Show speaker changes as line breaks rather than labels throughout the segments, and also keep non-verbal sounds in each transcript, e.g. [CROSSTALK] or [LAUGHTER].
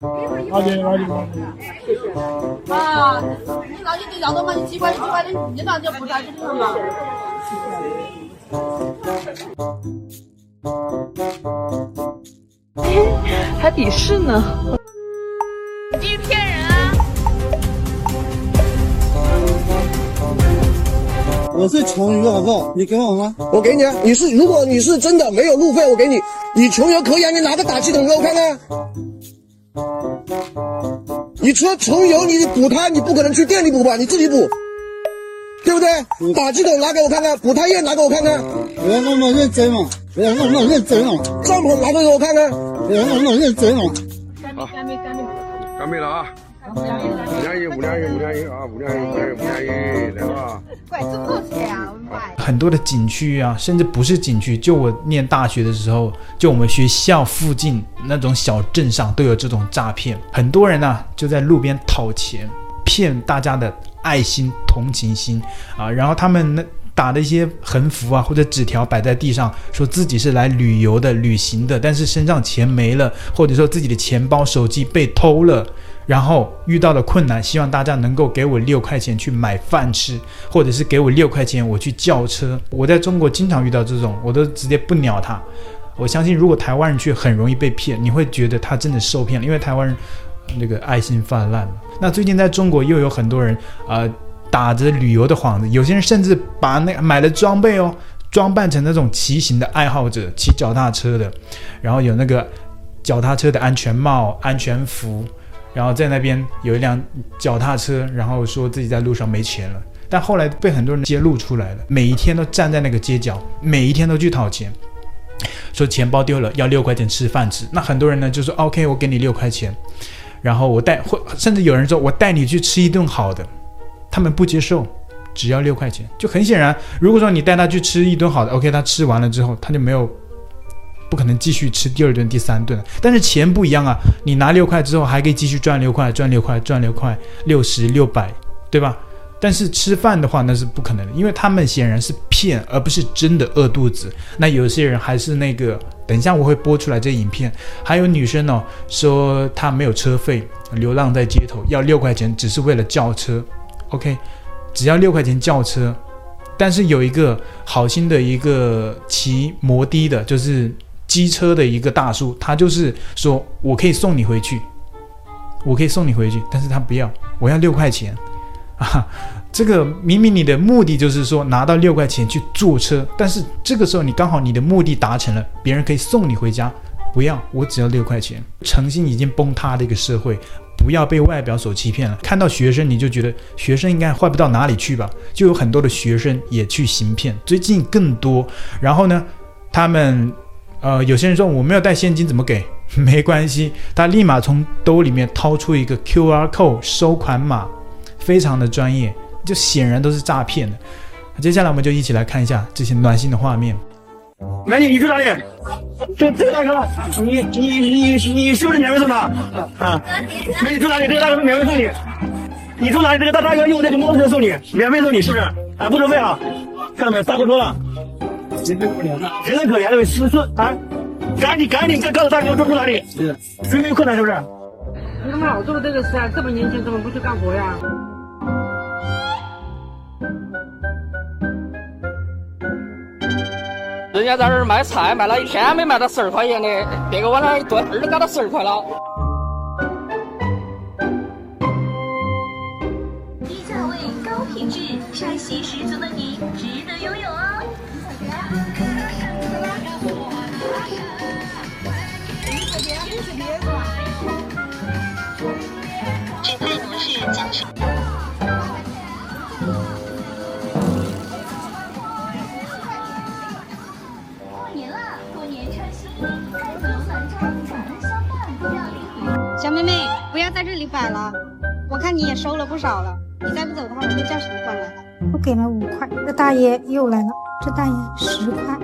好的，好的。啊，你那你就要到嘛，你几块几块的，你那就不带就行了
嘛。还鄙视呢？
你骗人啊！
我是穷游，好不好？你给我吗？我给你啊！你是如果你是真的没有路费，我给你。你穷游可以啊，你拿个打气筒给我看看。你除了穷游，你补胎，你不可能去店里补吧？你自己补，对不对？打气筒拿给我看看，补胎液拿给我看看。不要那么认真嘛！不要那么认真嘛！帐篷拿给我看看。不要那么认真嘛！
干杯，干杯，干杯，干杯了啊！五两一，五两一，五两一啊！五两一，五两一，五两一，来吧！
怪这么多钱啊！
很多的景区啊，甚至不是景区，就我念大学的时候，就我们学校附近那种小镇上都有这种诈骗。很多人呢、就在路边讨钱，骗大家的爱心、同情心啊。然后他们那打的一些横幅啊或者纸条摆在地上，说自己是来旅游的、旅行的，但是身上钱没了，或者说自己的钱包、手机被偷了。然后遇到的困难，希望大家能够给我六块钱去买饭吃，或者是给我六块钱我去叫车。我在中国经常遇到这种，我都直接不鸟他。我相信如果台湾人去很容易被骗，你会觉得他真的受骗了，因为台湾人那个爱心泛滥。那最近在中国又有很多人啊、呃、打着旅游的幌子，有些人甚至把那买了装备哦，装扮成那种骑行的爱好者，骑脚踏车的，然后有那个脚踏车的安全帽、安全服。然后在那边有一辆脚踏车，然后说自己在路上没钱了，但后来被很多人揭露出来了。每一天都站在那个街角，每一天都去讨钱，说钱包丢了要六块钱吃饭吃。那很多人呢就说 OK，我给你六块钱，然后我带，或甚至有人说我带你去吃一顿好的，他们不接受，只要六块钱。就很显然，如果说你带他去吃一顿好的，OK，他吃完了之后他就没有。不可能继续吃第二顿、第三顿，但是钱不一样啊！你拿六块之后，还可以继续赚六块、赚六块、赚六块、六十六百，对吧？但是吃饭的话，那是不可能的，因为他们显然是骗，而不是真的饿肚子。那有些人还是那个，等一下我会播出来这影片。还有女生哦，说她没有车费，流浪在街头，要六块钱，只是为了叫车。OK，只要六块钱叫车，但是有一个好心的一个骑摩的的，就是。机车的一个大叔，他就是说我可以送你回去，我可以送你回去，但是他不要，我要六块钱 [LAUGHS] 啊！这个明明你的目的就是说拿到六块钱去坐车，但是这个时候你刚好你的目的达成了，别人可以送你回家，不要，我只要六块钱。诚信已经崩塌的一个社会，不要被外表所欺骗了。看到学生你就觉得学生应该坏不到哪里去吧？就有很多的学生也去行骗，最近更多。然后呢，他们。呃，有些人说我没有带现金怎么给？[LAUGHS] 没关系，他立马从兜里面掏出一个 QR code 收款码，非常的专业，就显然都是诈骗的。接下来我们就一起来看一下这些暖心的画面。
美女，你住哪里？这这个大哥，你你你你是不是免费送的？啊，美女住哪里？这个大哥是免费送你。你住哪里？这个大大哥用这个摩托车送你，免费送你，是不是？啊，不收费啊？看到没有？大过车了。真的可怜了，真的可怜了，是是啊，赶紧赶紧告诉大哥说住哪里？是，谁没有困难是不是？
你怎么老做这个事啊？这么年轻怎么不去干活呀？
人家在这儿卖菜，卖了一天没卖到十二块钱的，别个往那一蹲，儿都搞到十二块了。
你
也收了不少了，你再不走的话，我就叫城管来了。
我给了五块，这大爷又来了，这大爷十块。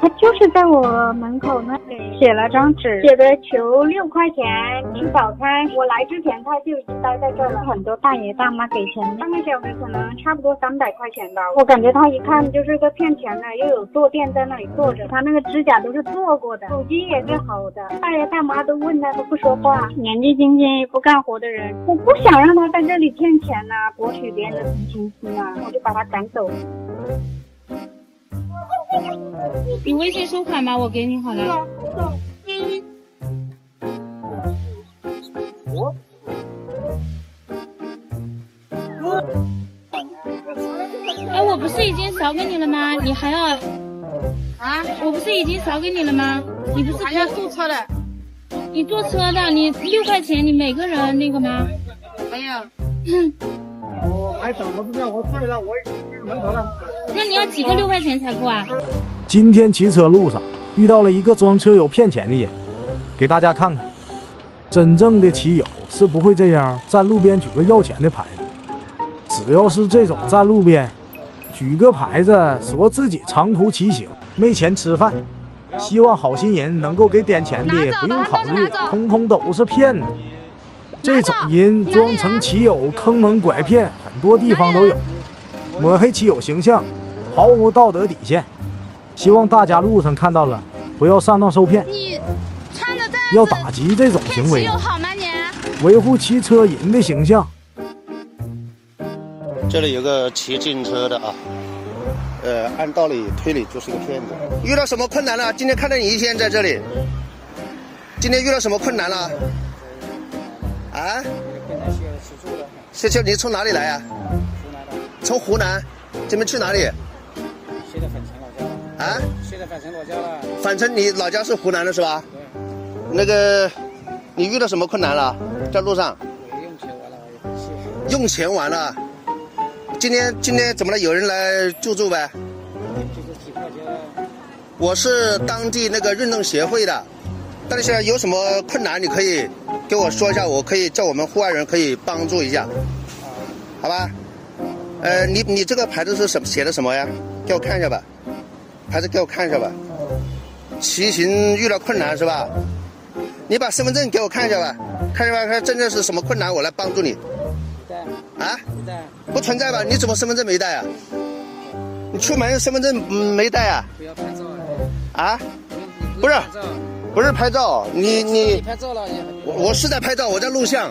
他 [LAUGHS] 就是在我门口那里写了张纸，写的求六块钱吃早餐。我来之前他就已经待在这儿了，很多大爷大妈给钱，半个小时可能差不多三百块钱吧。我感觉他一看就是个骗钱的，又有坐垫在那里坐着，他那个指甲都是做过的，手机也是好的。大爷大妈都问他都不说话，年纪轻轻不干活的人，我不想让他在这里骗钱呐、啊，博取别人的同情心啊，我就把他赶走了。
你微信收款吗？我给你好了。哎，我不是已经扫给你了吗？你还要？
啊？
我不是已经扫给你了吗？你不是
还要坐车的？
你坐车的，你六块钱，你每个人那个吗？
没有。
我还等不着，我出来了，我门口了。
那你要几个六块钱才够啊？
今天骑车路上遇到了一个装车友骗钱的人，给大家看看，真正的骑友是不会这样站路边举个要钱的牌子。只要是这种站路边举个牌子，说自己长途骑行没钱吃饭，希望好心人能够给点钱的，不用考虑，通通都是骗子。这种人装成骑友坑蒙拐骗，很多地方都有，抹黑骑友形象。毫无道德底线，希望大家路上看到了，不要上当受骗。你穿的这要打击这种行为，好吗你维护骑车人的形象。
这里有个骑自行车的啊，呃，按道理推理就是个骗子。遇到什么困难了？今天看到你一天在这里，今天遇到什么困难了？啊？谢谢你从哪里来啊？从湖南。这边去哪
里？返程老家
啊？
现在返程老家了。
返程，你老家是湖南的是吧？对。那个，你遇到什么困难了？在路上？
用钱完了，
用钱完了。今天今天怎么了？有人来救助呗？
就是几块钱。
我是当地那个运动协会的，但是现在有什么困难，你可以给我说一下，我可以叫我们户外人可以帮助一下，好吧？呃，你你这个牌子是什么写的什么呀？给我看一下吧，还是给我看一下吧。骑行遇到困难是吧？你把身份证给我看一下吧，看一下吧，看真正是什么困难，我来帮助你。啊？不存在吧？你怎么身份证没带啊？你出门身份证没带啊？
不要拍照
啊？不是，不是拍照，你你
拍照了也。
我我是在拍照，我在录像。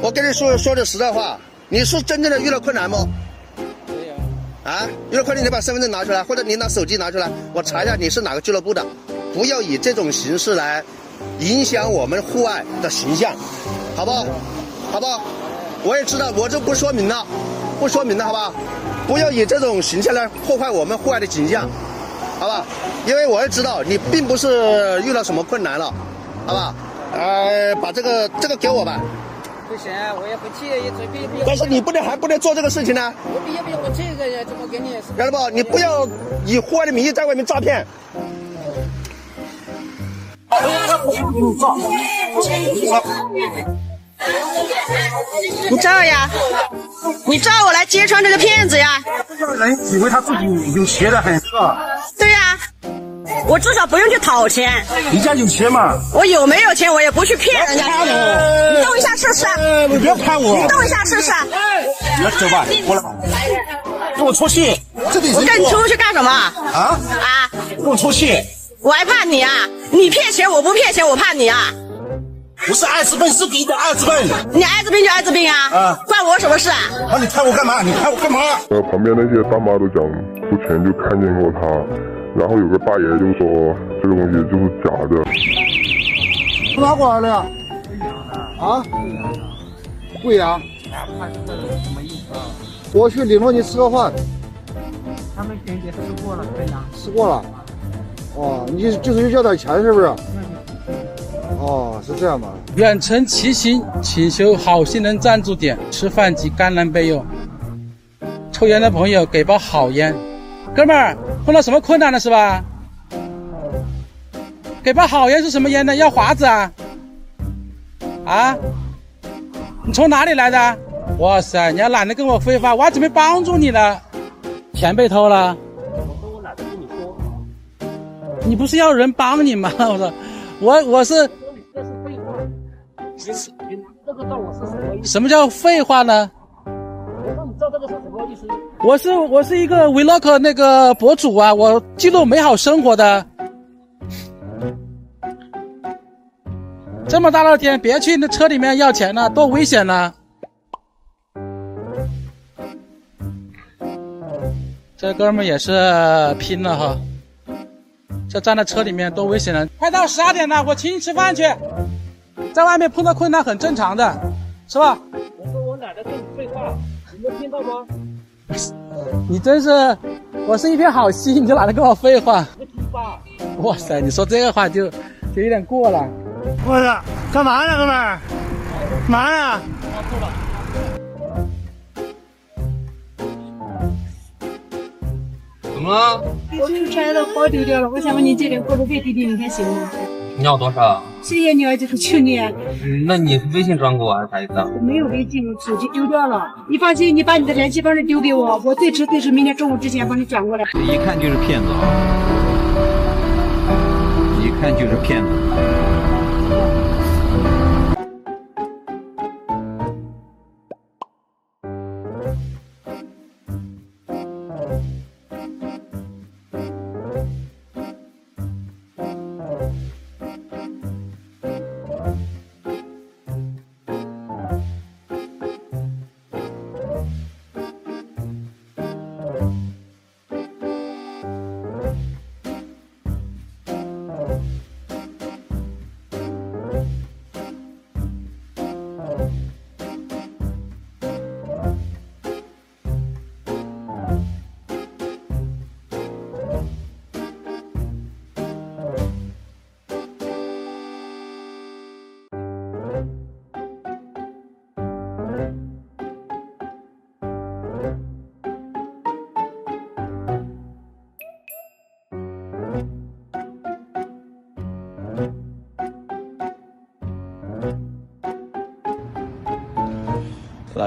我跟你说说句实在话，你是真正的遇到困难吗？啊，遇到困难你把身份证拿出来，或者你拿手机拿出来，我查一下你是哪个俱乐部的，不要以这种形式来影响我们户外的形象，好不好？好不好？我也知道，我就不说明了，不说明了，好不好？不要以这种形象来破坏我们户外的景象，好吧？因为我也知道你并不是遇到什么困难了，好吧？呃，把这个这个给我吧。
不行，我也不去，也随便。
但是你不能还不能做这个事情呢？
我毕业不我这个怎么给你？
晓得不？你不要以户外的名义在外面诈骗。
你照呀，你照我来揭穿这个骗子呀！
这个人以为他自己有钱的很，是吧？
对呀。我至少不用去讨钱。
你家有钱吗？
我有没有钱，我也不去骗人家。你动一下试试。
你不要拍我。
你动一下试试。
你要，走吧，过来。跟我出去。这里是。
我跟你出去干什么？
啊
啊！
跟我出去。
我还怕你啊？你骗钱，我不骗钱，我怕你啊？
不是艾滋病，是你的艾滋病。
你艾滋病就艾滋病啊？
啊。
关我什么事啊？
那你拍我干嘛？你拍我干嘛？
呃，旁边那些大妈都讲，之前就看见过他。然后有个大爷就说这个东西就是假的。
从哪过来的呀？啊？贵阳。
什么意思啊？
我去领着你吃个饭。
他们给你吃过了，贵阳。
吃过了。哦，你就是要点钱是不是？哦，是这样吧？
远程骑行，请求好心人赞助点吃饭及橄榄杯哟。抽烟的朋友给包好烟。哥们儿碰到什么困难了是吧？给包好烟是什么烟呢？要华子啊？啊？你从哪里来的？哇塞，你还懒得跟我废话，我还准备帮助你呢。钱被偷了？
我说我懒得跟你说。
你不是要人帮你吗？我说，我我是。
这是废话。你你这个道我是什么意思？
什么叫废话呢？
我是
我是一个 vlog 那个博主啊，我记录美好生活的。这么大热天，别去那车里面要钱了，多危险呢！这哥们也是拼了哈，这站在车里面多危险呢！快到十二点了，我请你吃饭去。在外面碰到困难很正常的，是吧？
我说我懒得跟你废话，你没听到吗？[LAUGHS]
你真是，我是一片好心，你就懒得跟我
废话。
哇塞，你说这个话就就有点过了。
我操，干嘛呢，哥们儿？干嘛呢？
怎么了？
我这个车都跑丢掉了，我想问你借点过路费，弟弟，你看行吗？
你要多少？
谢谢你啊，就是求你。
嗯，那你是微信转给我还是啥意思啊？
我没有微信，我手机丢掉了。你放心，你把你的联系方式丢给我，我最迟最迟明天中午之前帮你转过来。
一看就是骗子啊！一看就是骗子。